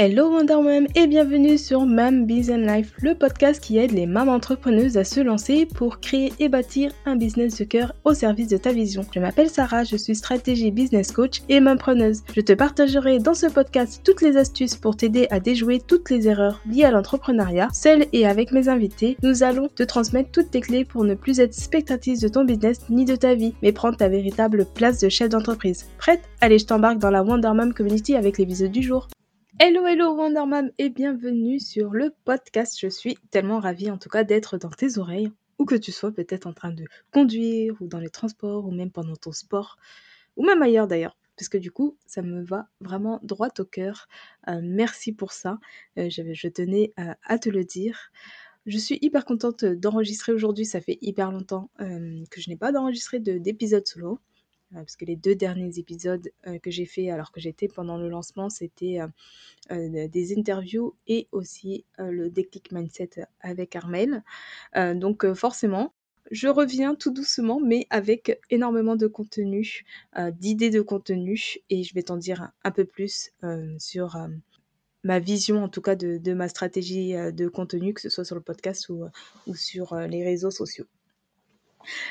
Hello Wonder Mom et bienvenue sur Mam Business Life, le podcast qui aide les mamans entrepreneuses à se lancer pour créer et bâtir un business de cœur au service de ta vision. Je m'appelle Sarah, je suis stratégie business coach et mampreneuse. Je te partagerai dans ce podcast toutes les astuces pour t'aider à déjouer toutes les erreurs liées à l'entrepreneuriat. Seule et avec mes invités, nous allons te transmettre toutes tes clés pour ne plus être spectatrice de ton business ni de ta vie, mais prendre ta véritable place de chef d'entreprise. Prête? Allez, je t'embarque dans la Wonder Mom Community avec l'épisode du jour. Hello, hello Wonder Mom et bienvenue sur le podcast. Je suis tellement ravie en tout cas d'être dans tes oreilles, ou que tu sois peut-être en train de conduire, ou dans les transports, ou même pendant ton sport, ou même ailleurs d'ailleurs, parce que du coup, ça me va vraiment droit au cœur. Euh, merci pour ça, euh, je, tenais euh, à te le dire. Je suis hyper contente d'enregistrer aujourd'hui, ça fait hyper longtemps que je n'ai pas d'enregistré d'épisode solo. Euh, parce que les deux derniers épisodes euh, que j'ai fait alors que j'étais pendant le lancement, c'était euh, des interviews et aussi le déclic mindset avec Armel. donc forcément, je reviens tout doucement, mais avec énormément de contenu, d'idées de contenu, et je vais t'en dire un, peu plus sur ma vision, en tout cas, de, ma stratégie de contenu, que ce soit sur le podcast ou, ou sur les réseaux sociaux.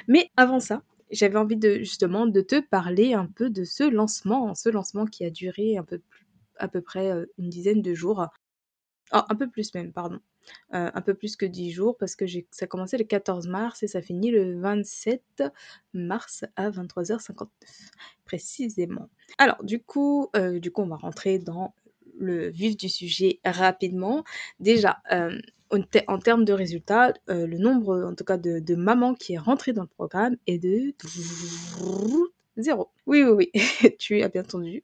Mais avant ça, j'avais envie de justement de te parler un peu de ce lancement, ce lancement qui a duré un peu plus, à peu près euh, une dizaine de jours. Oh, un peu plus même, pardon. Euh, un peu plus que dix jours parce que ça a commencé le 14 mars et ça finit le 27 mars à 23h59 précisément. Alors du coup, euh, du coup on va rentrer dans le vif du sujet rapidement. Déjà, en, termes de résultats, euh, le nombre, en tout cas, de, mamans qui est rentré dans le programme est de zéro. Oui, oui, oui, tu as bien entendu.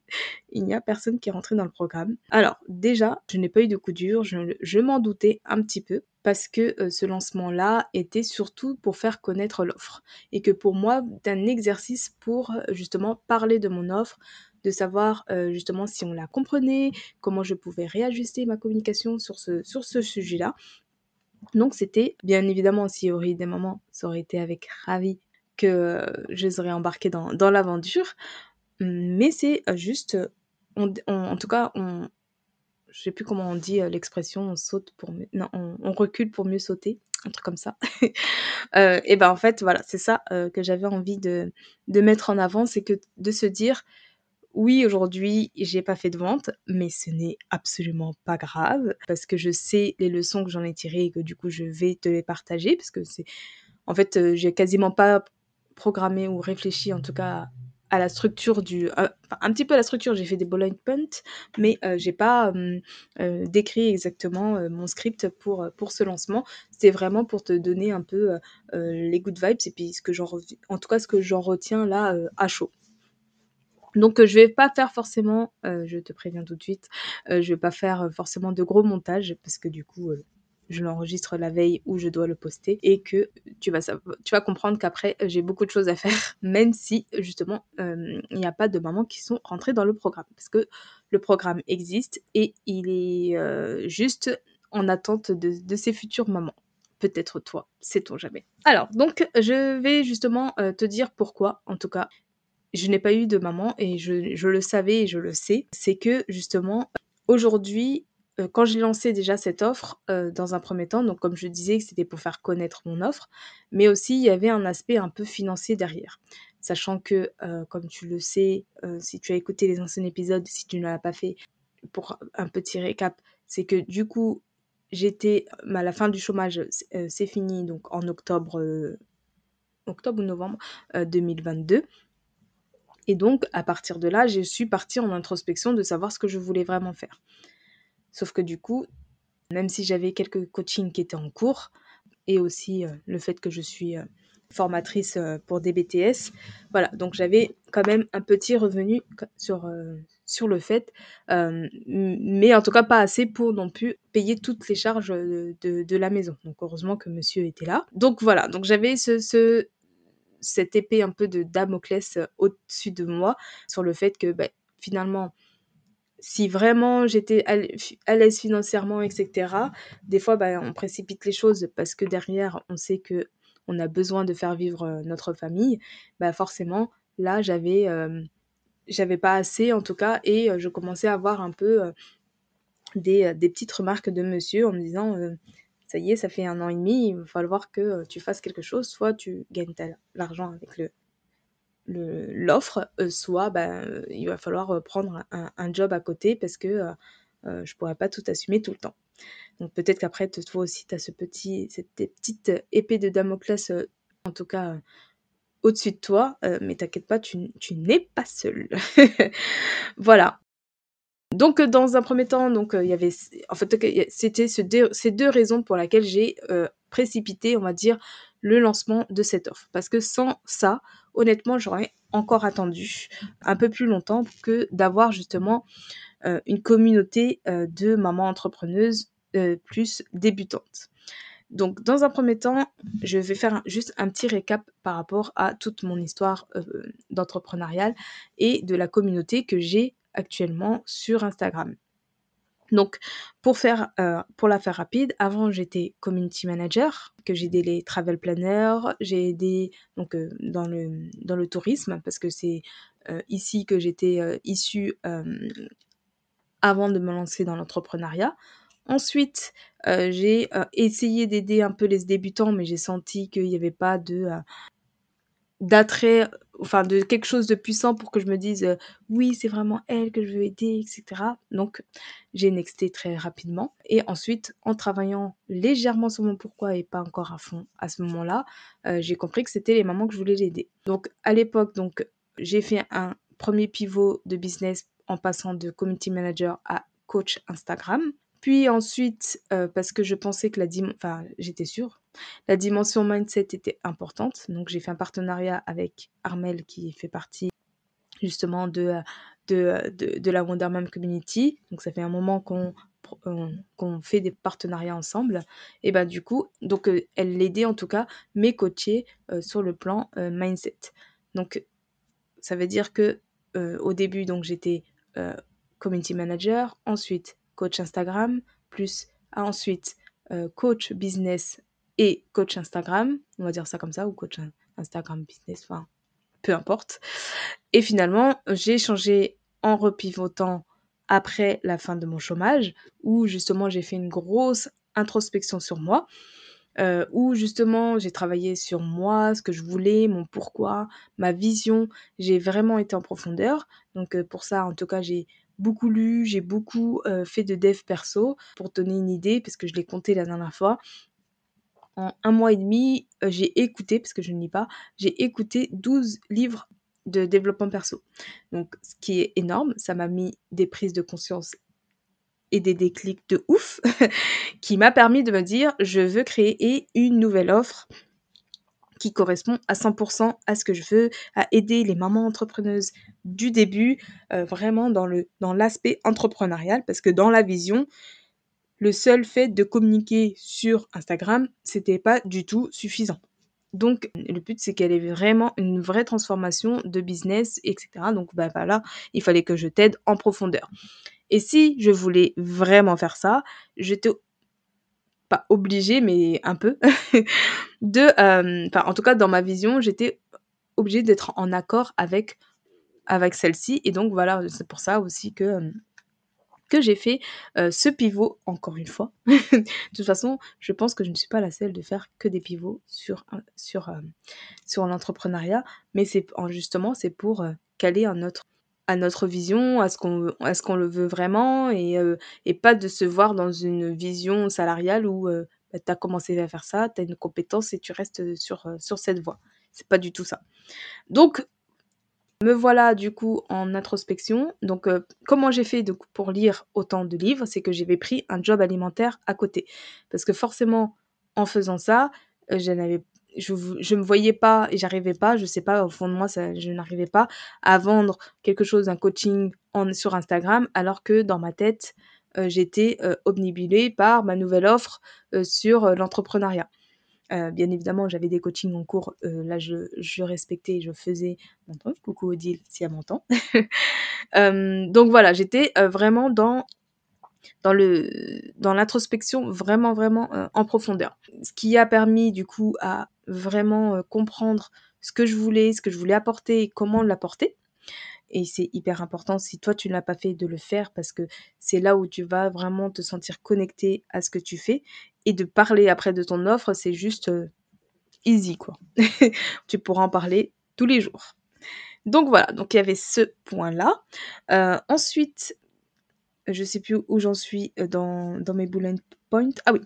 Il n'y a personne qui est rentré dans le programme. Alors, déjà, je n'ai pas eu de coup dur, je, m'en doutais un petit peu parce que euh, ce lancement-là était surtout pour faire connaître l'offre et que pour moi, c'est un exercice pour euh, justement parler de mon offre, de savoir justement si on la comprenait, comment je pouvais réajuster ma communication sur ce, sur ce sujet-là. Donc c'était bien évidemment, s'il y aurait des moments, ça aurait été avec ravi que je serais embarquée dans, dans l'aventure. Mais c'est juste, en tout cas, on, je sais plus comment on dit l'expression, on saute pour mieux, non, on, recule pour mieux sauter, un truc comme ça. et ben en fait, voilà, c'est ça que j'avais envie de, de mettre en avant, c'est que de se dire, oui, aujourd'hui, j'ai pas fait de vente, mais ce n'est absolument pas grave parce que je sais les leçons que j'en ai tirées et que du coup, je vais te les partager parce que c'est en fait, euh, j'ai quasiment pas programmé ou réfléchi en tout cas à la structure du euh, un petit peu à la structure, j'ai fait des bullet points mais euh, j'ai pas décrit exactement mon script pour pour ce lancement. C'est vraiment pour te donner un peu les good vibes et puis ce que j'en en tout cas ce que j'en retiens là à chaud. Donc je vais pas faire forcément, je te préviens tout de suite, je vais pas faire forcément de gros montages parce que du coup je l'enregistre la veille où je dois le poster et que tu vas, comprendre qu'après j'ai beaucoup de choses à faire même si justement il n'y a pas de mamans qui sont rentrées dans le programme parce que le programme existe et il est juste en attente de, de ses futures mamans peut-être toi, sait-on jamais. Alors, donc, je vais justement te dire pourquoi, en tout cas, je n'ai pas eu de maman et je, le savais et je le sais, c'est que justement, aujourd'hui, euh, quand j'ai lancé déjà cette offre, euh, dans un premier temps, donc comme je disais que c'était pour faire connaître mon offre, mais aussi il y avait un aspect un peu financier derrière. Sachant que, euh, comme tu le sais, si tu as écouté les anciens épisodes, si tu ne l'as pas fait, pour un petit récap, c'est que du coup, j'étais à la fin du chômage, c'est fini, donc en octobre, octobre ou novembre 2022. Et donc, à partir de là, je suis partie en introspection de savoir ce que je voulais vraiment faire. Sauf que du coup, même si j'avais quelques coachings qui étaient en cours, et aussi euh, le fait que je suis euh, formatrice euh, pour des BTS, voilà, donc j'avais quand même un petit revenu sur, sur le fait, mais en tout cas pas assez pour non plus payer toutes les charges de, la maison. Donc heureusement que monsieur était là. Donc voilà, donc j'avais ce, cette épée un peu de Damoclès euh, au-dessus de moi sur le fait que bah, finalement, si vraiment j'étais à l'aise financièrement, etc., des fois, bah, on précipite les choses parce que derrière, on sait que on a besoin de faire vivre euh, notre famille. Bah, forcément, là, j'avais, euh, j'avais pas assez en tout cas, et je commençais à avoir un peu des, des, petites remarques de monsieur en me disant ça y est, ça fait un an et demi, il va falloir que tu fasses quelque chose, soit tu gagnes l'argent avec le l'offre, soit ben, il va falloir prendre un, job à côté parce que je pourrais pas tout assumer tout le temps. Donc peut-être qu'après, toi aussi, tu as ce petit, cette petite épée de Damoclès, en tout cas au-dessus de toi, mais t'inquiète pas, tu, tu n'es pas seul. voilà. Donc dans un premier temps, donc il y avait, en fait, c'était ce ces deux raisons pour lesquelles j'ai précipité, on va dire, le lancement de cette offre. Parce que sans ça, honnêtement, j'aurais encore attendu un peu plus longtemps que d'avoir justement une communauté de mamans entrepreneuses plus débutantes. Donc, dans un premier temps, je vais faire juste un petit récap par rapport à toute mon histoire d'entrepreneurial et de la communauté que j'ai actuellement sur Instagram. Donc, pour, faire, pour la faire rapide, avant j'étais community manager, que j'ai aidé les travel planners, j'ai aidé donc, dans, le, dans le tourisme, parce que c'est ici que j'étais issue avant de me lancer dans l'entrepreneuriat. Ensuite, euh, j'ai euh, essayé d'aider un peu les débutants, mais j'ai senti qu'il n'y avait pas de euh, d'attrait, enfin de quelque chose de puissant pour que je me dise oui, c'est vraiment elle que je veux aider, etc. Donc, j'ai nexté très rapidement. Et ensuite, en travaillant légèrement sur mon pourquoi et pas encore à fond à ce moment-là, j'ai compris que c'était les mamans que je voulais aider. Donc, à l'époque, donc j'ai fait un premier pivot de business en passant de community manager à coach Instagram. Puis ensuite, euh, parce que je pensais que la dimension, enfin j'étais sûre, la dimension mindset était importante. Donc j'ai fait un partenariat avec Armel qui fait partie justement de, de, de, la Wonder Community. Donc ça fait un moment qu'on euh, qu'on fait des partenariats ensemble. Et ben du coup, donc euh, elle l'aidait en tout cas, mes coachés sur le plan mindset. Donc ça veut dire que au début, donc j'étais community manager, ensuite coach Instagram, plus ensuite euh, coach business et coach Instagram, on va dire ça comme ça, ou coach Instagram business, enfin, peu importe. Et finalement, j'ai changé en repivotant après la fin de mon chômage, où justement j'ai fait une grosse introspection sur moi, euh, où justement j'ai travaillé sur moi, ce que je voulais, mon pourquoi, ma vision. J'ai vraiment été en profondeur. Donc euh, pour ça, en tout cas, j'ai beaucoup lu, j'ai beaucoup fait de dev perso. Pour donner une idée, parce que je l'ai compté la dernière fois, en un mois et demi, j'ai écouté, parce que je ne lis pas, j'ai écouté 12 livres de développement perso. Donc, ce qui est énorme, ça m'a mis des prises de conscience et des déclics de ouf, qui m'a permis de me dire, je veux créer une nouvelle offre correspond à 100% à ce que je veux, à aider les mamans entrepreneuses du début, euh, vraiment dans le dans l'aspect entrepreneurial, parce que dans la vision, le seul fait de communiquer sur Instagram, c'était pas du tout suffisant. Donc, le but, c'est qu'elle ait vraiment une vraie transformation de business, etc. Donc, bah voilà, il fallait que je t'aide en profondeur. Et si je voulais vraiment faire ça, j'étais pas obligée, mais un peu, de, euh, enfin, en tout cas, dans ma vision, j'étais obligée d'être en accord avec, avec celle-ci. Et donc, voilà, c'est pour ça aussi que, euh, que j'ai fait euh, ce pivot, encore une fois. de toute façon, je pense que je ne suis pas la seule de faire que des pivots sur, sur, sur l'entrepreneuriat, mais c'est justement, c'est pour caler un autre à notre vision, à ce qu'on ce qu'on le veut vraiment et, euh, et pas de se voir dans une vision salariale où euh, bah, tu as commencé à faire ça, tu as une compétence et tu restes sur, euh, sur cette voie. C'est pas du tout ça. Donc, me voilà du coup en introspection. Donc, comment j'ai fait pour lire autant de livres C'est que j'avais pris un job alimentaire à côté. Parce que forcément, en faisant ça, je n'avais je ne me voyais pas et j'arrivais pas, je sais pas, au fond de moi, je n'arrivais pas à vendre quelque chose, un coaching sur Instagram, alors que dans ma tête, euh, j'étais euh, par ma nouvelle offre euh, sur euh, l'entrepreneuriat. bien évidemment, j'avais des coachings en cours, là je, je respectais, je faisais. Coucou Odile, si elle m'entend. donc voilà, j'étais vraiment dans dans le dans l'introspection vraiment vraiment en profondeur. Ce qui a permis du coup à vraiment comprendre ce que je voulais, ce que je voulais apporter et comment l'apporter. et c'est hyper important si toi tu ne l'as pas fait de le faire parce que c'est là où tu vas vraiment te sentir connecté à ce que tu fais et de parler après de ton offre, c'est juste euh, easy quoi. tu pourras en parler tous les jours. Donc voilà, donc il y avait ce point-là. Euh, ensuite, je sais plus où j'en suis euh, dans, dans mes bullet points. Ah oui.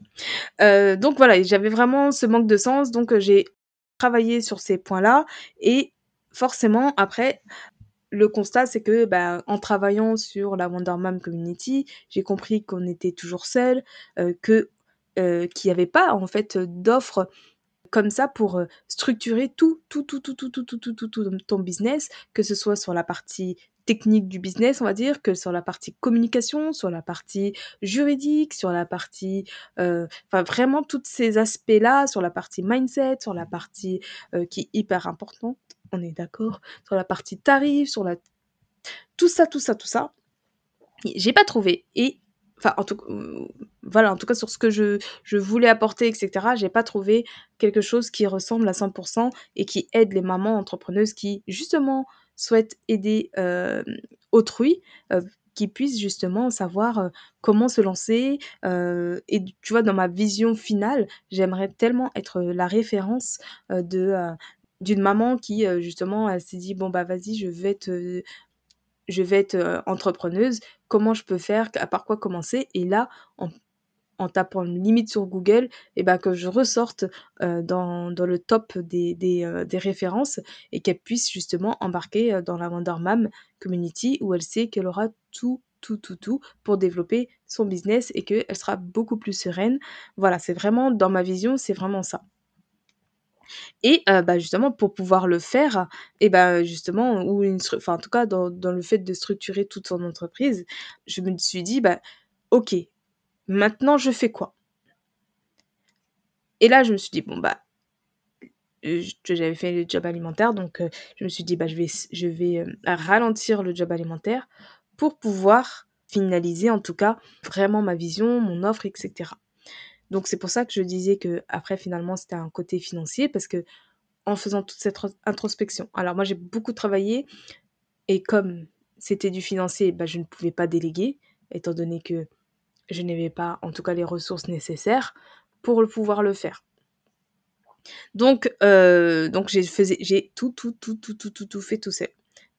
donc voilà, j'avais vraiment ce manque de sens, donc j'ai travaillé sur ces points-là et forcément après le constat, c'est que bah, en travaillant sur la Wonder Mom Community, j'ai compris qu'on était toujours seul, que qu'il n'y avait pas en fait d'offres comme ça pour structurer tout, tout, tout, tout, tout, tout, tout, tout, tout ton business, que ce soit sur la partie technique du business, on va dire, que sur la partie communication, sur la partie juridique, sur la partie, enfin vraiment tous ces aspects-là, sur la partie mindset, sur la partie qui est hyper importante, on est d'accord, sur la partie tarif, sur la tout ça, tout ça, tout ça, j'ai pas trouvé et enfin en tout voilà en tout cas sur ce que je, je voulais apporter etc j'ai pas trouvé quelque chose qui ressemble à 100% et qui aide les mamans entrepreneuses qui justement souhaitent aider euh, autrui euh, qui puissent justement savoir euh, comment se lancer et tu vois dans ma vision finale j'aimerais tellement être la référence de d'une maman qui justement s'est dit bon bah vas-y je vais te je vais être entrepreneuse, comment je peux faire, par quoi commencer? Et là, en, en tapant limite sur Google, et eh ben que je ressorte dans, dans, le top des, des, références et qu'elle puisse justement embarquer dans la Wonder Mom Community où elle sait qu'elle aura tout tout, tout, tout pour développer son business et qu'elle sera beaucoup plus sereine. Voilà, c'est vraiment, dans ma vision, c'est vraiment ça. Et bah, justement, pour pouvoir le faire, et bah, justement, ou une enfin, en tout cas, dans, dans le fait de structurer toute son entreprise, je me suis dit, bah, ok, maintenant je fais quoi? Et là, je me suis dit, bon, bah, j'avais fait le job alimentaire, donc je me suis dit, bah, je vais, vais ralentir le job alimentaire pour pouvoir finaliser, en tout cas, vraiment ma vision, mon offre, etc. Donc c'est pour ça que je disais que après finalement c'était un côté financier parce que en faisant toute cette introspection. Alors moi j'ai beaucoup travaillé et comme c'était du financier, bah, je ne pouvais pas déléguer étant donné que je n'avais pas en tout cas les ressources nécessaires pour pouvoir le faire. Donc, euh, donc j'ai, j'ai tout, tout, tout, tout, tout, tout, tout fait tout seul.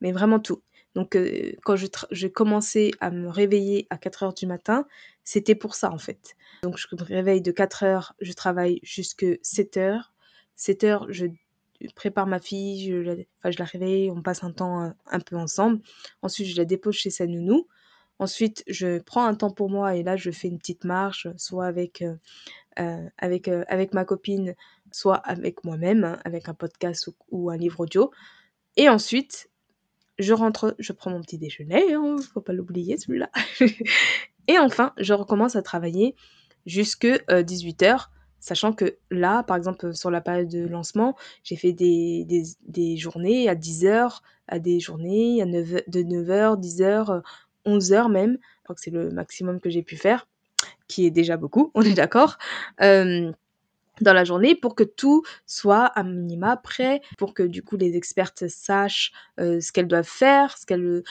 Mais vraiment tout. Donc, euh, quand je, je commençais à me réveiller à 4 heures du matin, c'était pour ça en fait. Donc, je me réveille de 4 heures, je travaille jusque 7 heures. 7 heures, je prépare ma fille, je la, la réveille, on passe un temps euh, un, peu ensemble. Ensuite, je la dépose chez sa nounou. Ensuite, je prends un temps pour moi et là, je fais une petite marche, soit avec, euh, avec, avec ma copine, soit avec moi-même, hein, avec un podcast ou, un livre audio. Et ensuite, je rentre, je prends mon petit déjeuner, hein, faut pas l'oublier celui-là. et enfin, je recommence à travailler jusque 18h, euh, sachant que là, par exemple, sur la période de lancement, j'ai fait des, des, des, journées à 10h, à des journées à 9, de 9h, 10h, 11h même. Je crois que c'est le maximum que j'ai pu faire, qui est déjà beaucoup, on est d'accord. Euh, dans la journée pour que tout soit à minima prêt, pour que du coup les expertes sachent euh, ce qu'elles doivent faire, ce, euh,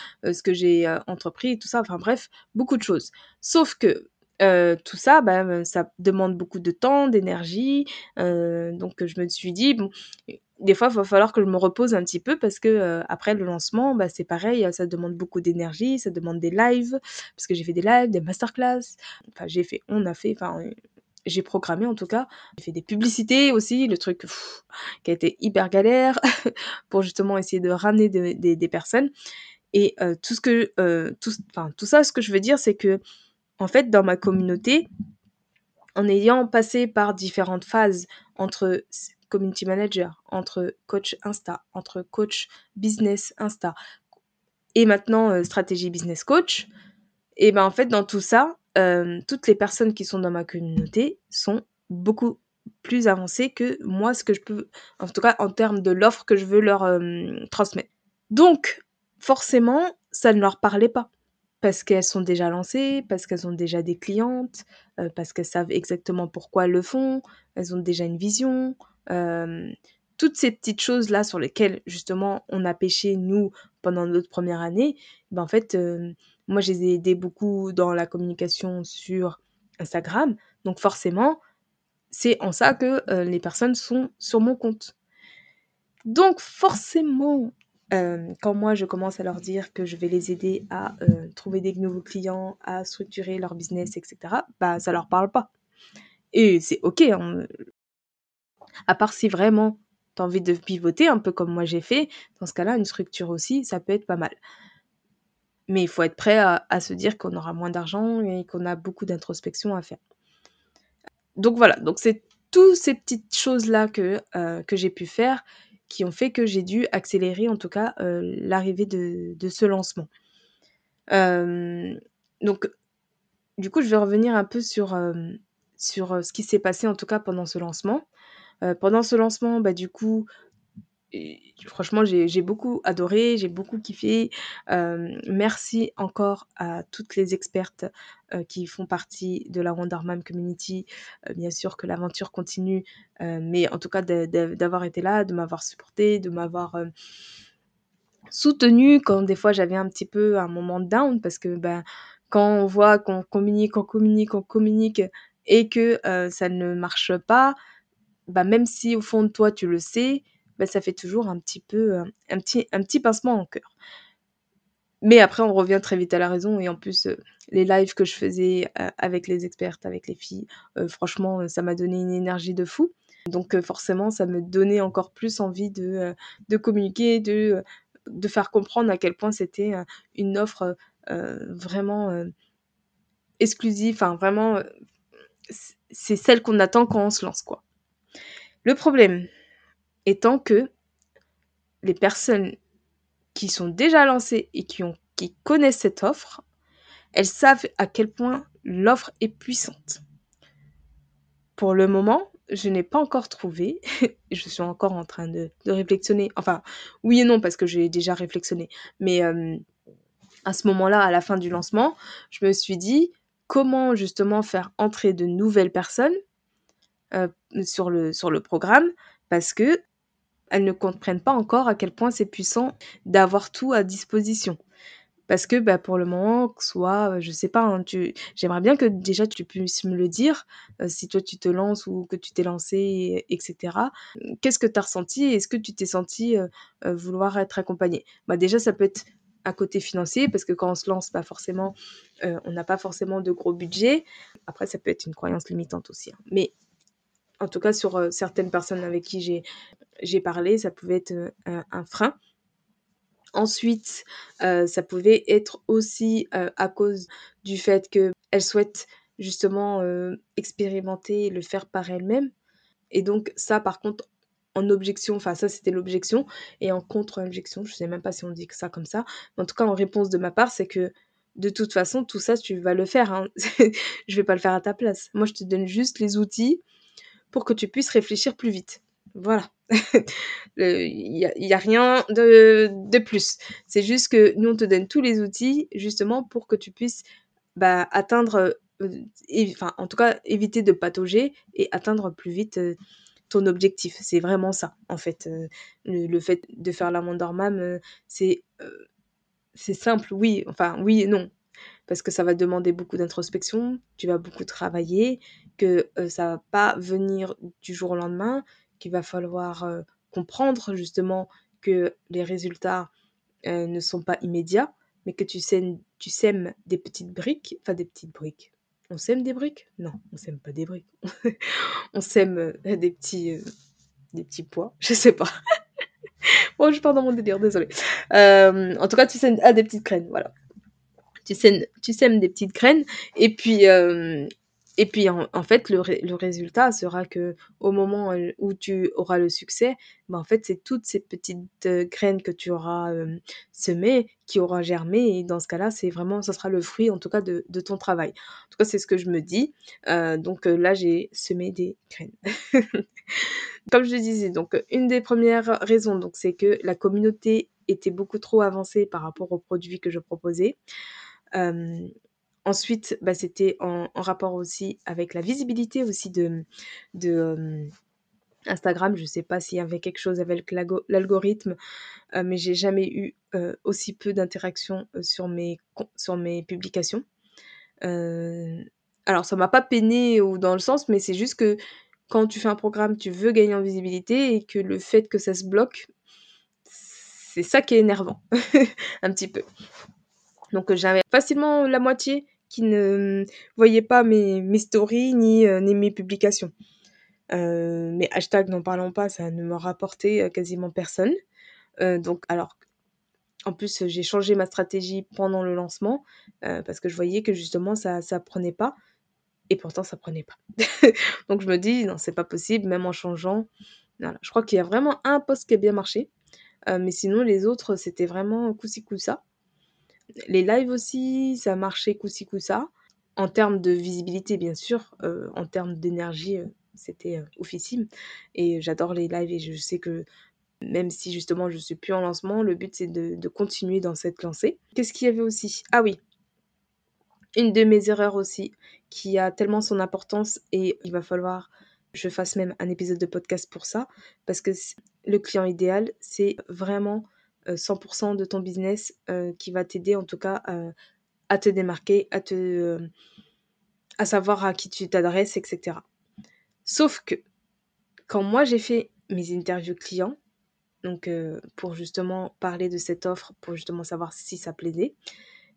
que j'ai entrepris, tout ça, enfin bref, beaucoup de choses. Sauf que tout ça, bah, ça demande beaucoup de temps, d'énergie, donc je me suis dit, bon, des fois, il va falloir que je me repose un petit peu parce que après le lancement, bah, c'est pareil, ça demande beaucoup d'énergie, ça demande des lives, parce que j'ai fait des lives, des masterclass, enfin j'ai fait, on a fait, enfin j'ai programmé en tout cas. J'ai fait des publicités aussi, le truc qui a été hyper galère pour justement essayer de ramener des personnes. Et euh, tout ce que, euh, tout, tout ça, ce que je veux dire, c'est que en fait, dans ma communauté, en ayant passé par différentes phases entre community manager, entre coach Insta, entre coach business Insta, et maintenant euh, stratégie business coach, et ben en fait dans tout ça, euh, toutes les personnes qui sont dans ma communauté sont beaucoup plus avancées que moi, ce que je peux, en tout cas en termes de l'offre que je veux leur euh, transmettre. Donc, forcément, ça ne leur parlait pas. Parce qu'elles sont déjà lancées, parce qu'elles ont déjà des clientes, parce qu'elles savent exactement pourquoi elles le font, elles ont déjà une vision. toutes ces petites choses-là sur lesquelles justement on a pêché nous pendant notre première année, ben en fait, moi je les ai aidés beaucoup dans la communication sur Instagram. Donc forcément, c'est en ça que les personnes sont sur mon compte. Donc forcément, quand moi je commence à leur dire que je vais les aider à trouver des nouveaux clients, à structurer leur business, etc., bah ça leur parle pas. Et c'est ok, hein. à part si vraiment tu as envie de pivoter, un peu comme moi j'ai fait, dans ce cas-là, une structure aussi, ça peut être pas mal. Mais il faut être prêt à, se dire qu'on aura moins d'argent et qu'on a beaucoup d'introspection à faire. Donc voilà, donc c'est toutes ces petites choses-là que, que j'ai pu faire qui ont fait que j'ai dû accélérer en tout cas l'arrivée de, ce lancement. donc du coup, je vais revenir un peu sur, sur ce qui s'est passé en tout cas pendant ce lancement. pendant ce lancement, bah, du coup, franchement, j'ai beaucoup adoré, j'ai beaucoup kiffé. merci encore à toutes les expertes qui font partie de la Wonderman Community. bien sûr que l'aventure continue, mais en tout cas d'avoir été là, de m'avoir supporté, de m'avoir soutenu quand des fois j'avais un petit peu un moment down parce que ben, quand on voit qu'on communique, on communique, on communique et que ça ne marche pas, bah, même si au fond de toi tu le sais, bah, ça fait toujours un petit peu un petit, un petit pincement en cœur. Mais après, on revient très vite à la raison. Et en plus, les lives que je faisais avec les expertes, avec les filles, franchement, ça m'a donné une énergie de fou. Donc forcément, ça me donnait encore plus envie de, de communiquer, de, de faire comprendre à quel point c'était une offre vraiment exclusive, enfin vraiment, c'est celle qu'on attend quand on se lance, quoi. Le problème, étant que les personnes qui sont déjà lancées et qui, connaissent cette offre, elles savent à quel point l'offre est puissante. Pour le moment, je n'ai pas encore trouvé, je suis encore en train de, de, réflexionner, enfin oui et non parce que j'ai déjà réflexionné, mais euh, à ce moment-là, à la fin du lancement, je me suis dit comment justement faire entrer de nouvelles personnes euh, sur, le, sur le programme parce que elles ne comprennent pas encore à quel point c'est puissant d'avoir tout à disposition. Parce que bah, pour le moment, soit, euh, je sais pas, hein, tu... j'aimerais bien que déjà tu puisses me le dire, euh, si toi tu te lances ou que tu t'es lancé, etc. Qu'est-ce que tu as ressenti Est-ce que tu t'es senti euh, vouloir être accompagné bah, Déjà, ça peut être un côté financier, parce que quand on se lance, forcément, on n'a pas forcément de gros budget. Après, ça peut être une croyance limitante aussi. Hein. Mais en tout cas, sur certaines personnes avec qui j'ai parlé, ça pouvait être un, frein. Ensuite, ça pouvait être aussi à cause du fait qu'elle souhaite justement expérimenter et le faire par elle-même. Et donc ça, par contre, en objection, enfin ça c'était l'objection, et en contre-objection, je ne sais même pas si on dit ça comme ça, mais en tout cas en réponse de ma part, c'est que de toute façon, tout ça, tu vas le faire. Hein. je vais pas le faire à ta place. Moi, je te donne juste les outils pour que tu puisses réfléchir plus vite. Voilà. Il n'y a, rien de, de plus. C'est juste que nous, on te donne tous les outils justement pour que tu puisses bah, atteindre, euh, enfin, en tout cas, éviter de patauger et atteindre plus vite euh, ton objectif. C'est vraiment ça, en fait. Euh, le, fait de faire la Mandormam, c'est c'est simple, oui, enfin, oui et non. Parce que ça va demander beaucoup d'introspection, tu vas beaucoup travailler, que ça va pas venir du jour au lendemain, qu'il va falloir comprendre justement que les résultats ne sont pas immédiats, mais que tu sèmes, des petites briques, enfin des petites briques. On sème des briques? Non, on sème pas des briques. on sème des petits, des petits pois, je sais pas. bon, je pars dans mon délire, désolé. en tout cas, tu sèmes ah, des petites graines, voilà. Tu sèmes, tu sèmes des petites graines, et puis, et puis en, fait, le, le, résultat sera que au moment euh, où tu auras le succès, ben en fait, c'est toutes ces petites euh, graines que tu auras euh, semées qui auront germé. Et dans ce cas-là, c'est vraiment, ça sera le fruit en tout cas de, de, ton travail. En tout cas, c'est ce que je me dis. donc là, j'ai semé des graines. Comme je disais, donc une des premières raisons, donc c'est que la communauté était beaucoup trop avancée par rapport aux produits que je proposais. Ensuite, bah, c'était en, rapport aussi avec la visibilité aussi de, Instagram, je sais pas s'il y avait quelque chose avec l'algorithme, mais j'ai jamais eu aussi peu d'interactions sur mes, sur mes publications. alors, ça m'a pas peiné ou dans le sens, mais c'est juste que quand tu fais un programme, tu veux gagner en visibilité et que le fait que ça se bloque, c'est ça qui est énervant, un petit peu. Donc j'avais facilement la moitié qui ne voyait pas mes, stories ni, ni mes publications. Euh, mais hashtag n'en parlons pas, ça ne me rapportait euh, quasiment personne. Euh, donc, alors, en plus, j'ai changé ma stratégie pendant le lancement parce que je voyais que justement ça ça prenait pas et pourtant ça prenait pas. donc je me dis non, c'est pas possible même en changeant. Je crois qu'il y a vraiment un post qui a bien marché. mais sinon les autres c'était vraiment coup-ci coup-ça. Les lives aussi, ça marchait coup-ci coup-ça. En termes de visibilité, bien sûr, en termes d'énergie, c'était oufissime. Et j'adore les lives et je sais que même si justement je suis plus en lancement, le but c'est de, continuer dans cette lancée. Qu'est-ce qu'il y avait aussi? Ah oui, une de mes erreurs aussi qui a tellement son importance et il va falloir que je fasse même un épisode de podcast pour ça parce que le client idéal c'est vraiment 100% de ton business qui va t'aider en tout cas à te démarquer, à te à savoir à qui tu t'adresses, etc. Sauf que quand moi j'ai fait mes interviews clients, donc euh, pour justement parler de cette offre, pour justement savoir si ça plaisait,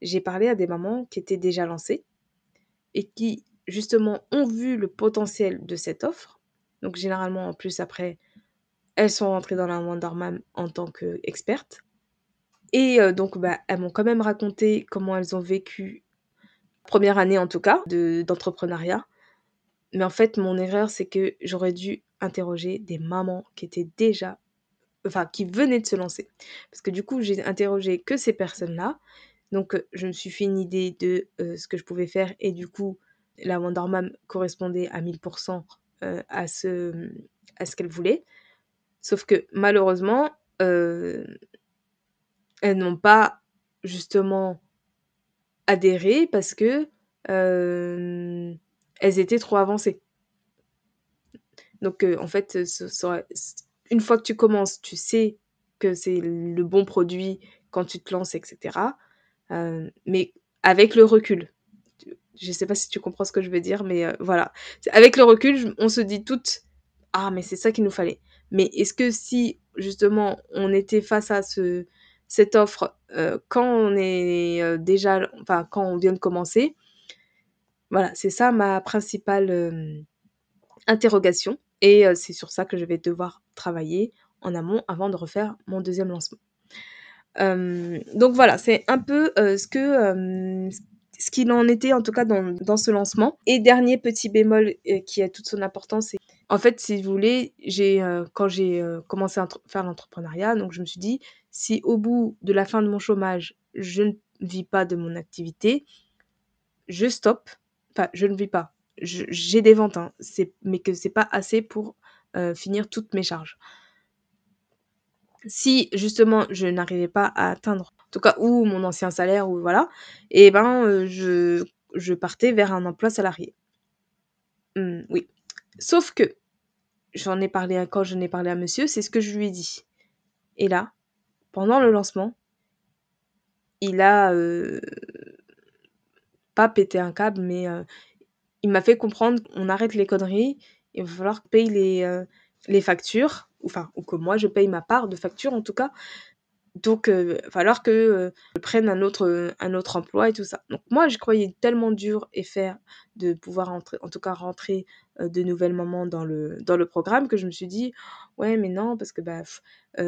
j'ai parlé à des mamans qui étaient déjà lancées et qui justement ont vu le potentiel de cette offre. Donc généralement en plus après, elles sont rentrées dans la Wonderman en tant qu'expertes. Et euh, donc bah, elles m'ont quand même raconté comment elles ont vécu, première année en tout cas, d'entrepreneuriat. Mais en fait, mon erreur, c'est que j'aurais dû interroger des mamans qui étaient déjà, enfin, qui venaient de se lancer. Parce que du coup, j'ai interrogé que ces personnes-là. Donc, euh, je me suis fait une idée de euh, ce que je pouvais faire. Et du coup, la Wonder correspondait à 1000% euh, à ce, à ce qu'elle voulait. Sauf que malheureusement, elles n'ont pas justement adhéré parce que elles étaient trop avancées. Donc, euh, en fait, une fois que tu commences, tu sais que c'est le bon produit quand tu te lances, etc. Euh, mais avec le recul, je ne sais pas si tu comprends ce que je veux dire, mais euh, voilà. Avec le recul, on se dit toutes, ah, mais c'est ça qu'il nous fallait. Mais est-ce que si, justement, on était face à ce, cette offre quand on est déjà, enfin, quand on vient de commencer, voilà, c'est ça ma principale interrogation. Et c'est sur ça que je vais devoir travailler en amont avant de refaire mon deuxième lancement. donc voilà, c'est un peu ce que ce qu'il en était en tout cas dans, dans ce lancement. Et dernier petit bémol qui a toute son importance, c'est en fait, si vous voulez, j'ai quand j'ai commencé à faire l'entrepreneuriat, donc je me suis dit si au bout de la fin de mon chômage, je ne vis pas de mon activité, je stoppe Enfin, je ne vis pas. J'ai des ventes, hein, mais que c'est pas assez pour euh, finir toutes mes charges. Si justement je n'arrivais pas à atteindre, en tout cas, ou mon ancien salaire, ou voilà, et eh ben euh, je, je partais vers un emploi salarié. Mmh, oui. Sauf que, j'en ai parlé quand je n'ai parlé à monsieur, c'est ce que je lui ai dit. Et là, pendant le lancement, il a euh, pas péter un câble, mais il m'a fait comprendre on arrête les conneries, il va falloir payer les, les factures, enfin, ou que moi je paye ma part de facture en tout cas. Donc, va falloir que je prenne un autre, un autre emploi et tout ça. Donc, moi, je croyais tellement dur et faire de pouvoir entrer, en tout cas rentrer de nouvelles mamans dans le, dans le programme que je me suis dit, ouais, mais non, parce que bah,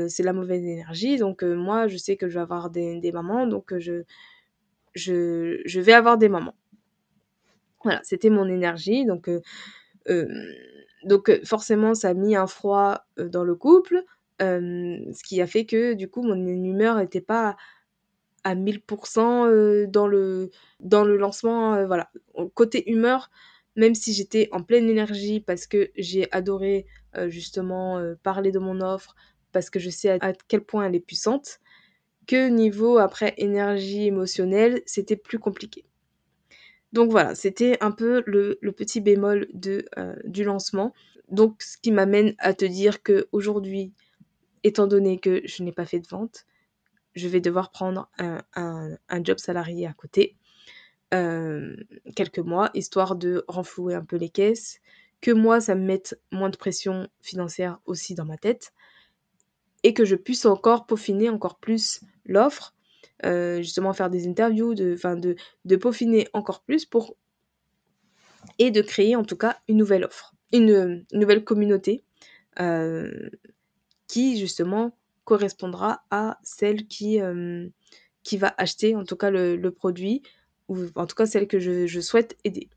c'est la mauvaise énergie. Donc, moi, je sais que je vais avoir des, mamans, donc je, je, je vais avoir des moments. Voilà, c'était mon énergie. Donc, euh, euh, donc euh, forcément, ça a mis un froid dans le couple, ce qui a fait que du coup, mon humeur n'était pas à 1000% dans le, dans le lancement. voilà, côté humeur, même si j'étais en pleine énergie parce que j'ai adoré justement parler de mon offre, parce que je sais à quel point elle est puissante, que niveau après énergie émotionnelle, c'était plus compliqué. Donc voilà, c'était un peu le, petit bémol de, du lancement. donc, ce qui m'amène à te dire que aujourd'hui, étant donné que je n'ai pas fait de vente, je vais devoir prendre un, job salarié à côté, euh, quelques mois, histoire de renflouer un peu les caisses, que moi, ça me mette moins de pression financière aussi dans ma tête, et que je puisse encore peaufiner encore plus l'offre, euh, justement faire des interviews, de, de, de peaufiner encore plus pour et de créer en tout cas une nouvelle offre, une, nouvelle communauté euh, qui justement correspondra à celle qui, euh, va acheter en tout cas le, produit ou en tout cas celle que je, souhaite aider.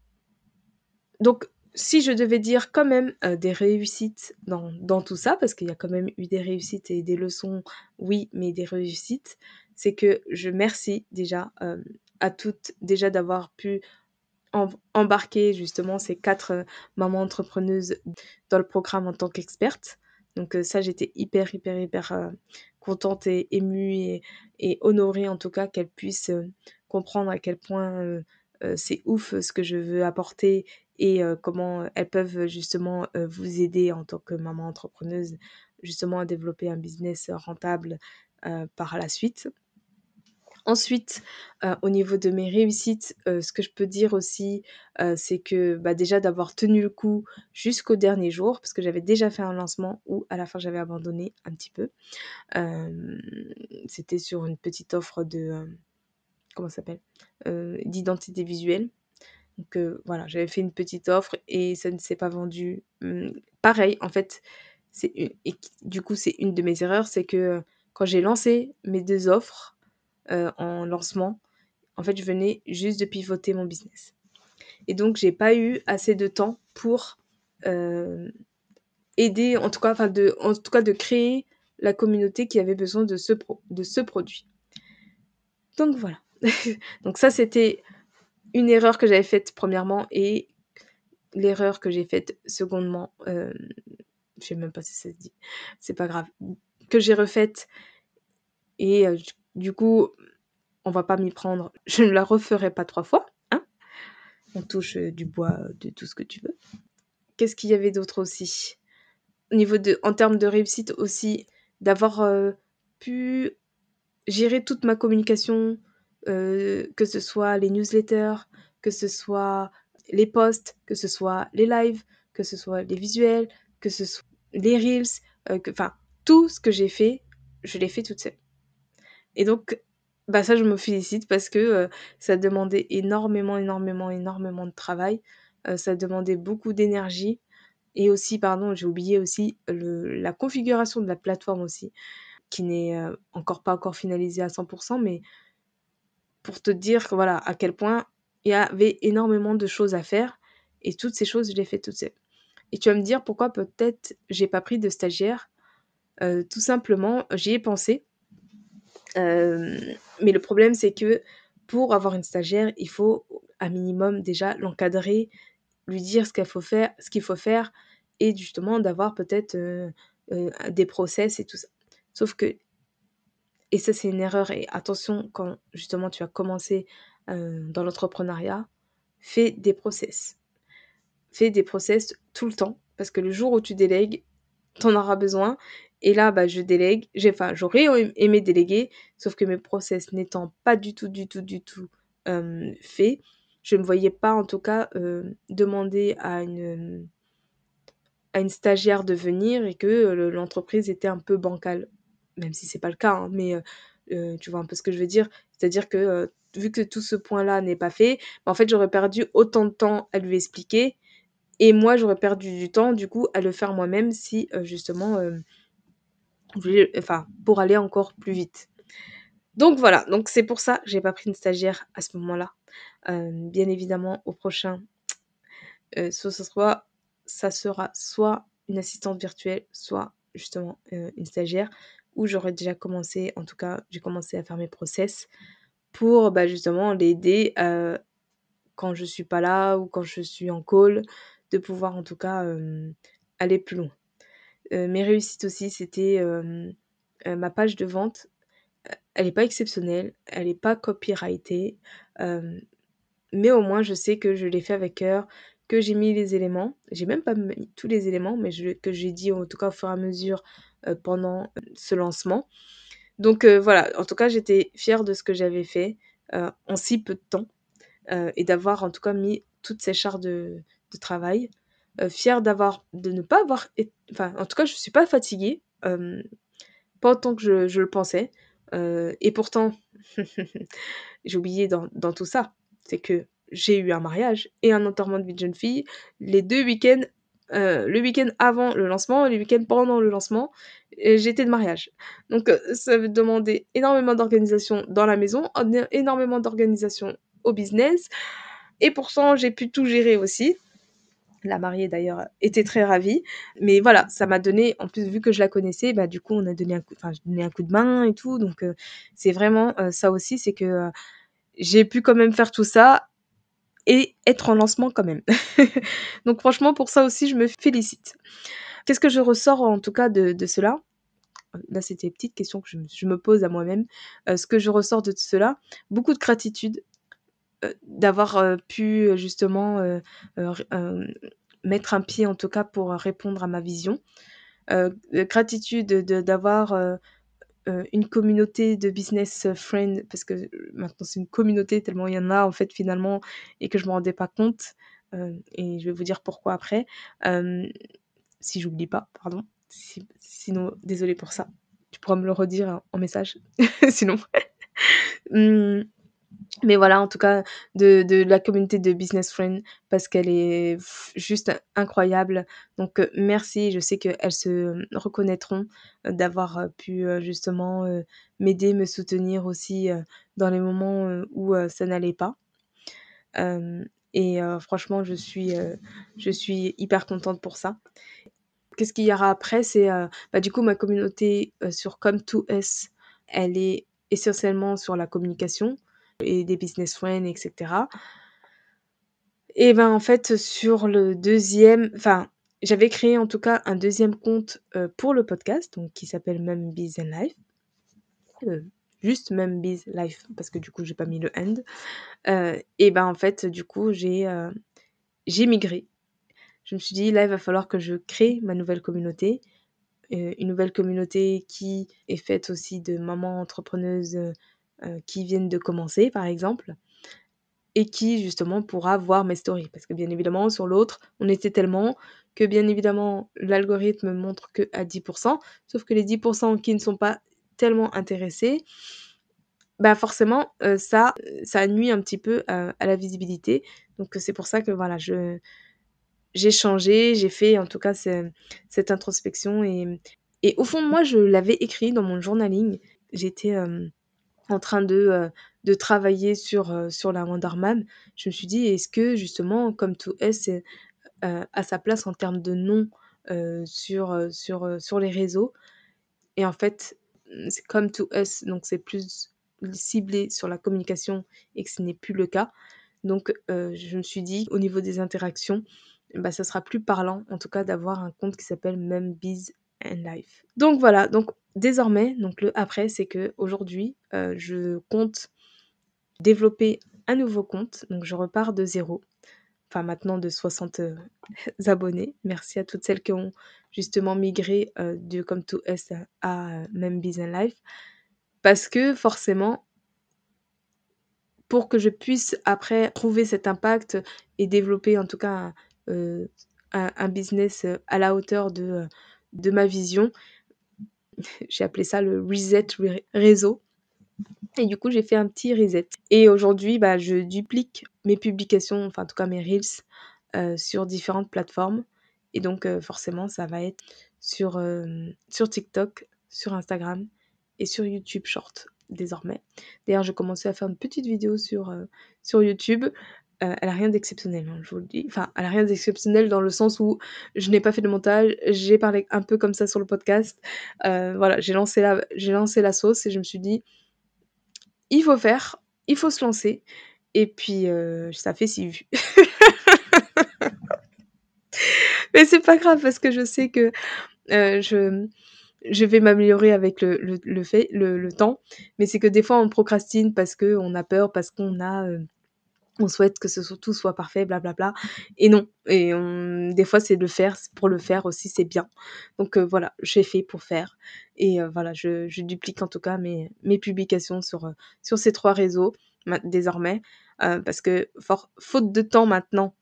Donc si je devais dire quand même euh, des réussites dans, tout ça, parce qu'il y a quand même eu des réussites et des leçons, oui, mais des réussites, c'est que je remercie déjà à toutes déjà d'avoir pu embarquer justement ces quatre euh, mamans entrepreneuses dans le programme en tant qu'experte. Donc ça, j'étais hyper, hyper, hyper contente et émue et, honorée en tout cas qu'elles puissent comprendre à quel point c'est ouf ce que je veux apporter et comment elles peuvent justement vous aider en tant que maman entrepreneuse justement à développer un business rentable par la suite. Ensuite, euh, au niveau de mes réussites, euh, ce que je peux dire aussi, euh, c'est que bah, déjà d'avoir tenu le coup jusqu'au dernier jour, parce que j'avais déjà fait un lancement où à la fin j'avais abandonné un petit peu. c'était sur une petite offre de comment ça s'appelle d'identité visuelle. Donc voilà, j'avais fait une petite offre et ça ne s'est pas vendu. Mmh, pareil, en fait, et du coup c'est une de mes erreurs, c'est que quand j'ai lancé mes deux offres euh, en lancement. En fait, je venais juste de pivoter mon business. Et donc, j'ai pas eu assez de temps pour euh, aider, en tout, cas, de, en tout cas, de créer la communauté qui avait besoin de ce, de ce produit. Donc voilà. donc ça, c'était une erreur que j'avais faite premièrement et l'erreur que j'ai faite secondement. Euh, je sais même pas si ça se dit. C'est pas grave. Que j'ai refaite et euh, du coup, on va pas m'y prendre. Je ne la referai pas trois fois. Hein on touche euh, du bois, euh, de tout ce que tu veux. Qu'est-ce qu'il y avait d'autre aussi? Au niveau de, en termes de réussite aussi, d'avoir euh, pu gérer toute ma communication, que ce soit les newsletters, que ce soit les posts, que ce soit les lives, que ce soit les visuels, que ce soit les reels, enfin tout ce que j'ai fait, je l'ai fait toute seule. Et donc, bah ça, je me félicite parce que euh, ça demandait énormément, énormément, énormément de travail. Euh, ça demandait beaucoup d'énergie. Et aussi, pardon, j'ai oublié aussi le, la configuration de la plateforme aussi, qui n'est euh, encore pas encore finalisée à 100%, mais pour te dire voilà, à quel point il y avait énormément de choses à faire. Et toutes ces choses, je les fais toutes. Et tu vas me dire pourquoi peut-être j'ai pas pris de stagiaire. tout simplement, j'y ai pensé euh, mais le problème, c'est que pour avoir une stagiaire, il faut à minimum déjà l'encadrer, lui dire ce qu'il faut faire, ce qu'il faut faire, et justement d'avoir peut-être euh, euh, des process et tout ça. Sauf que, et ça c'est une erreur, et attention quand justement tu as commencé dans l'entrepreneuriat, fais des process. Fais des process tout le temps, parce que le jour où tu délègues, tu en auras besoin, et là, bah, je délègue. Enfin, j'aurais aimé déléguer, sauf que mes process n'étant pas du tout, du tout, du tout euh, faits, je ne me voyais pas en tout cas euh, demander à une, à une stagiaire de venir et que euh, l'entreprise était un peu bancale. Même si c'est pas le cas, hein, mais tu vois un peu ce que je veux dire. C'est-à-dire que vu que tout ce point-là n'est pas fait, bah, en fait, j'aurais perdu autant de temps à lui expliquer. Et moi, j'aurais perdu du temps, du coup, à le faire moi-même si, justement, enfin, pour aller encore plus vite. Donc voilà, donc c'est pour ça que j'ai pas pris une stagiaire à ce moment-là. Euh, bien évidemment, au prochain, euh, soit, soit, ça sera soit une assistante virtuelle, soit justement euh, une stagiaire, où j'aurais déjà commencé, en tout cas, j'ai commencé à faire mes process pour bah, justement l'aider quand je suis pas là ou quand je suis en call, de pouvoir en tout cas aller plus loin. Euh, mes réussites aussi, c'était euh, ma page de vente. Elle n'est pas exceptionnelle, elle n'est pas copyrightée, mais au moins je sais que je l'ai fait avec cœur, que j'ai mis les éléments. J'ai même pas mis tous les éléments, mais que j'ai dit en tout cas au fur et à mesure pendant ce lancement. Donc voilà, en tout cas, j'étais fière de ce que j'avais fait en si peu de temps et d'avoir en tout cas mis toutes ces charges de, travail. Fière d'avoir, de ne pas avoir, enfin, en tout cas, je ne suis pas fatiguée, pas autant que je, le pensais. et pourtant, j'ai oublié dans, dans tout ça, c'est que j'ai eu un mariage et un enterrement de vie de jeune fille les deux week-ends euh, le week-end avant le lancement et le week-end pendant le lancement, j'étais de mariage. Donc euh, ça veut demander énormément d'organisation dans la maison, énormément d'organisation au business. Et pourtant, j'ai pu tout gérer aussi. La mariée d'ailleurs était très ravie. Mais voilà, ça m'a donné, en plus vu que je la connaissais, bah, du coup on a donné un coup, coup de main et tout. Donc euh, c'est vraiment ça aussi, c'est que j'ai pu quand même faire tout ça et être en lancement quand même. Donc franchement, pour ça aussi, je me félicite. Qu'est-ce que je ressors en tout cas de, cela? Là, c'était une petite question que je, me pose à moi-même. Euh, ce que je ressors de cela, beaucoup de gratitude euh, d'avoir euh, pu justement mettre un pied en tout cas pour répondre à ma vision. gratitude d'avoir euh, une communauté de business friends, parce que maintenant c'est une communauté tellement il y en a en fait finalement et que je ne me rendais pas compte. Euh, et je vais vous dire pourquoi après. Euh, si j'oublie pas, pardon. sinon, désolé pour ça. Tu pourras me le redire en message. sinon. Hum, mais voilà, en tout cas, de, la communauté de Business Friends, parce qu'elle est juste incroyable. Donc, euh, merci. Je sais qu'elles se reconnaîtront euh, d'avoir euh, pu justement m'aider, me soutenir aussi dans les moments où ça n'allait pas. et franchement, je suis, je suis hyper contente pour ça. Qu'est-ce qu'il y aura après? C'est bah, du coup ma communauté sur Come2S, elle est essentiellement sur la communication et des business friends, etc. Et ben en fait, sur le deuxième, enfin, j'avais créé en tout cas un deuxième compte euh, pour le podcast, donc qui s'appelle Même Biz Life. Euh, juste Même Biz Life, parce que du coup, j'ai pas mis le end. Euh, et ben en fait, du coup, j'ai j'ai migré. Je me suis dit, là, il va falloir que je crée ma nouvelle communauté. une nouvelle communauté qui est faite aussi de mamans entrepreneuses euh, qui viennent de commencer, par exemple, et qui justement pourra voir mes stories. Parce que bien évidemment, sur l'autre, on était tellement que bien évidemment, l'algorithme montre que à 10%, sauf que les 10% qui ne sont pas tellement intéressés, bah forcément, euh, ça, ça nuit un petit peu à, la visibilité. Donc c'est pour ça que voilà, je j'ai changé, j'ai fait en tout cas cette introspection et, et au fond moi, je l'avais écrit dans mon journaling. J'étais euh, en train de, de travailler sur, sur la Wonderman, je me suis dit, est-ce que justement, comme tout S euh, a sa place en termes de nom sur, sur, sur les réseaux? Et en fait, c'est comme to us, donc c'est plus ciblé sur la communication et que ce n'est plus le cas. Donc, je me suis dit, au niveau des interactions, bah, ça sera plus parlant, en tout cas, d'avoir un compte qui s'appelle même Biz and Life. Donc voilà, donc désormais, donc le après, c'est que aujourd'hui, euh, je compte développer un nouveau compte. Donc je repars de zéro. Enfin maintenant de 60 euh, abonnés. Merci à toutes celles qui ont justement migré euh, de Come to S à même Business Life. Parce que forcément, pour que je puisse après trouver cet impact et développer en tout cas un, business à la hauteur de ma vision, j'ai appelé ça le reset réseau. Et du coup, j'ai fait un petit reset. Et aujourd'hui, bah, je duplique mes publications, enfin en tout cas mes reels, euh, sur différentes plateformes. Et donc, euh, forcément, ça va être sur, euh, sur TikTok, sur Instagram et sur YouTube Short désormais. D'ailleurs, j'ai commencé à faire une petite vidéo sur, sur YouTube euh, elle a rien d'exceptionnel, hein, je vous le dis. Enfin, elle a rien d'exceptionnel dans le sens où je n'ai pas fait de montage, j'ai parlé un peu comme ça sur le podcast. Euh, voilà, j'ai lancé, la, lancé la sauce et je me suis dit, il faut faire, il faut se lancer. Et puis, euh, ça fait si vues. Mais c'est pas grave parce que je sais que je, je vais m'améliorer avec le, le, fait, le, temps. Mais c'est que des fois, on procrastine parce qu'on a peur, parce qu'on a on souhaite que ce soit, tout soit parfait, blablabla. Et non. Et des fois, c'est de le faire pour le faire aussi, c'est bien. Donc euh, voilà, j'ai fait pour faire. Et euh, voilà, je, duplique en tout cas mes, publications sur, euh, sur ces trois réseaux désormais. parce que faute de temps maintenant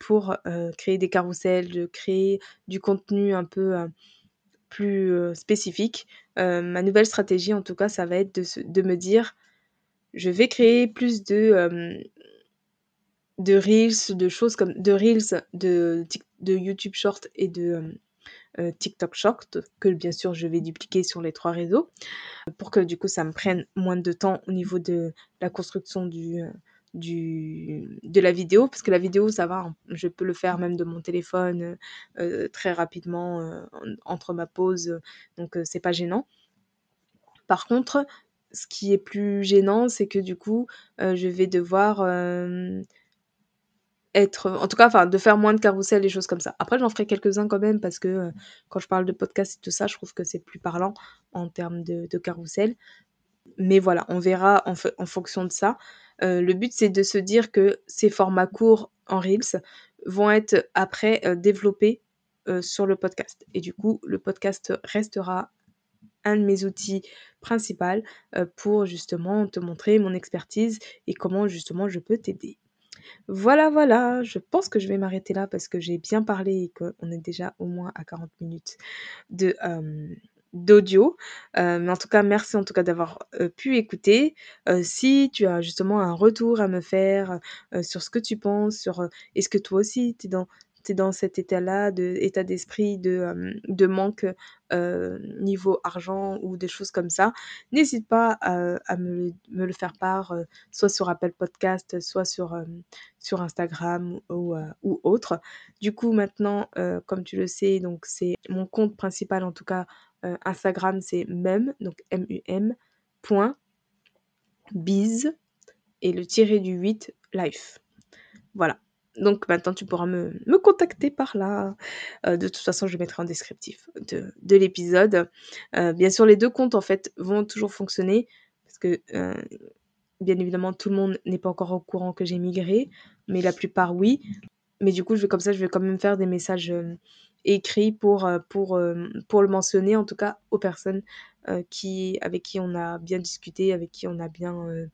pour créer des carousels, de créer du contenu un peu plus spécifique, ma nouvelle stratégie en tout cas, ça va être de me dire, je vais créer plus de de Reels, de choses comme de Reels, de, de YouTube Short et de euh, euh, TikTok Short, que bien sûr je vais dupliquer sur les trois réseaux, pour que du coup ça me prenne moins de temps au niveau de la construction du, euh, de la vidéo, parce que la vidéo ça va, je peux le faire même de mon téléphone très rapidement entre ma pause, donc c'est pas gênant. Par contre, ce qui est plus gênant, c'est que du coup, je vais devoir en tout cas, enfin, de faire moins de carousels, des choses comme ça. Après, j'en ferai quelques-uns quand même parce que euh, quand je parle de podcast et tout ça, je trouve que c'est plus parlant en termes de, de carrousel. Mais voilà, on verra en, en fonction de ça. Euh, le but, c'est de se dire que ces formats courts en Reels vont être après euh, développés sur le podcast. Et du coup, le podcast restera un de mes outils principaux pour justement te montrer mon expertise et comment justement je peux t'aider. Voilà, voilà, je pense que je vais m'arrêter là parce que j'ai bien parlé et qu'on est déjà au moins à 40 minutes de, d'audio. mais en tout cas, merci en tout cas d'avoir pu écouter. si tu as justement un retour à me faire sur ce que tu penses, sur est-ce que toi aussi tu es dans dans cet état-là, de, état d'esprit de, de manque niveau argent ou des choses comme ça, n'hésite pas à, me, le faire part, soit sur Apple Podcast, soit sur, sur Instagram ou, ou autre. Du coup, maintenant, comme tu le sais, donc c'est mon compte principal, en tout cas Instagram, c'est mem, donc M-U-M, point, biz, et le tiré du 8, life. Voilà. Donc maintenant, tu pourras me, contacter par là. Euh, de toute façon, je mettrai en descriptif de, de l'épisode. Euh, bien sûr, les deux comptes, en fait, vont toujours fonctionner. Parce que, euh, bien évidemment, tout le monde n'est pas encore au courant que j'ai migré. Mais la plupart, oui. Mais du coup, je vais, comme ça, je vais quand même faire des messages écrits pour, le mentionner, en tout cas, aux personnes avec qui on a bien discuté, avec qui on a bien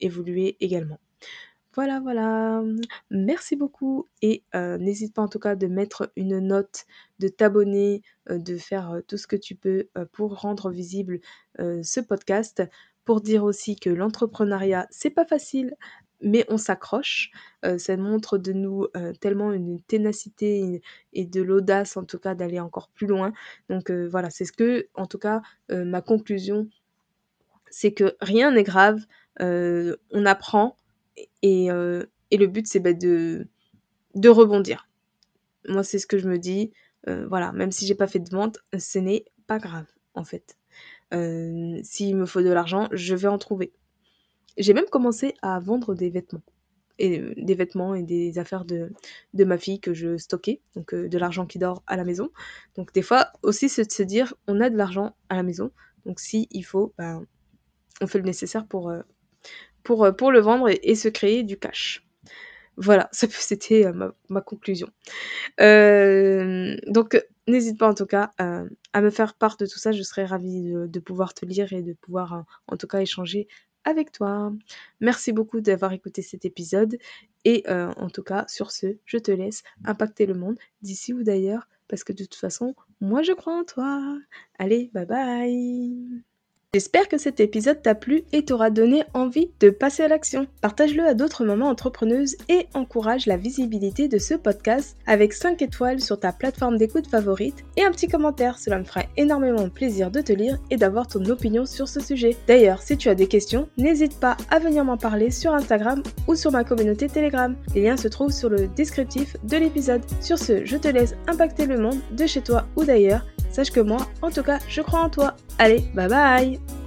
évolué également. Voilà, voilà. Merci beaucoup et n'hésite pas en tout cas de mettre une note, de t'abonner, de faire tout ce que tu peux pour rendre visible ce podcast. Pour dire aussi que l'entrepreneuriat, c'est pas facile, mais on s'accroche. ça montre de nous tellement une ténacité et de l'audace en tout cas d'aller encore plus loin. Donc voilà, c'est ce que, en tout cas, ma conclusion, c'est que rien n'est grave. on apprend, et, et le but, c'est bah, de, rebondir. Moi, c'est ce que je me dis. voilà, même si j'ai pas fait de vente, ce n'est pas grave, en fait. S'il me faut de l'argent, je vais en trouver. J'ai même commencé à vendre des vêtements. Et des vêtements et des affaires de, de ma fille que je stockais, donc de l'argent qui dort à la maison. Donc des fois aussi, c'est de se dire, on a de l'argent à la maison, donc si il faut, ben, on fait le nécessaire pour, pour, euh, pour le vendre et, se créer du cash. Voilà, c'était euh, ma, conclusion. Euh, donc, n'hésite pas en tout cas à me faire part de tout ça. Je serais ravie de, pouvoir te lire et de pouvoir en tout cas échanger avec toi. Merci beaucoup d'avoir écouté cet épisode. Et en tout cas, sur ce, je te laisse impacter le monde d'ici ou d'ailleurs. Parce que de toute façon, moi je crois en toi. Allez, bye bye J'espère que cet épisode t'a plu et t'aura donné envie de passer à l'action. Partage-le à d'autres mamans entrepreneuses et encourage la visibilité de ce podcast avec 5 étoiles sur ta plateforme d'écoute favorite et un petit commentaire. Cela me fera énormément plaisir de te lire et d'avoir ton opinion sur ce sujet. D'ailleurs, si tu as des questions, n'hésite pas à venir m'en parler sur Instagram ou sur ma communauté Telegram. Les liens se trouvent sur le descriptif de l'épisode. Sur ce, je te laisse impacter le monde de chez toi ou d'ailleurs Sache que moi, en tout cas, je crois en toi. Allez, bye bye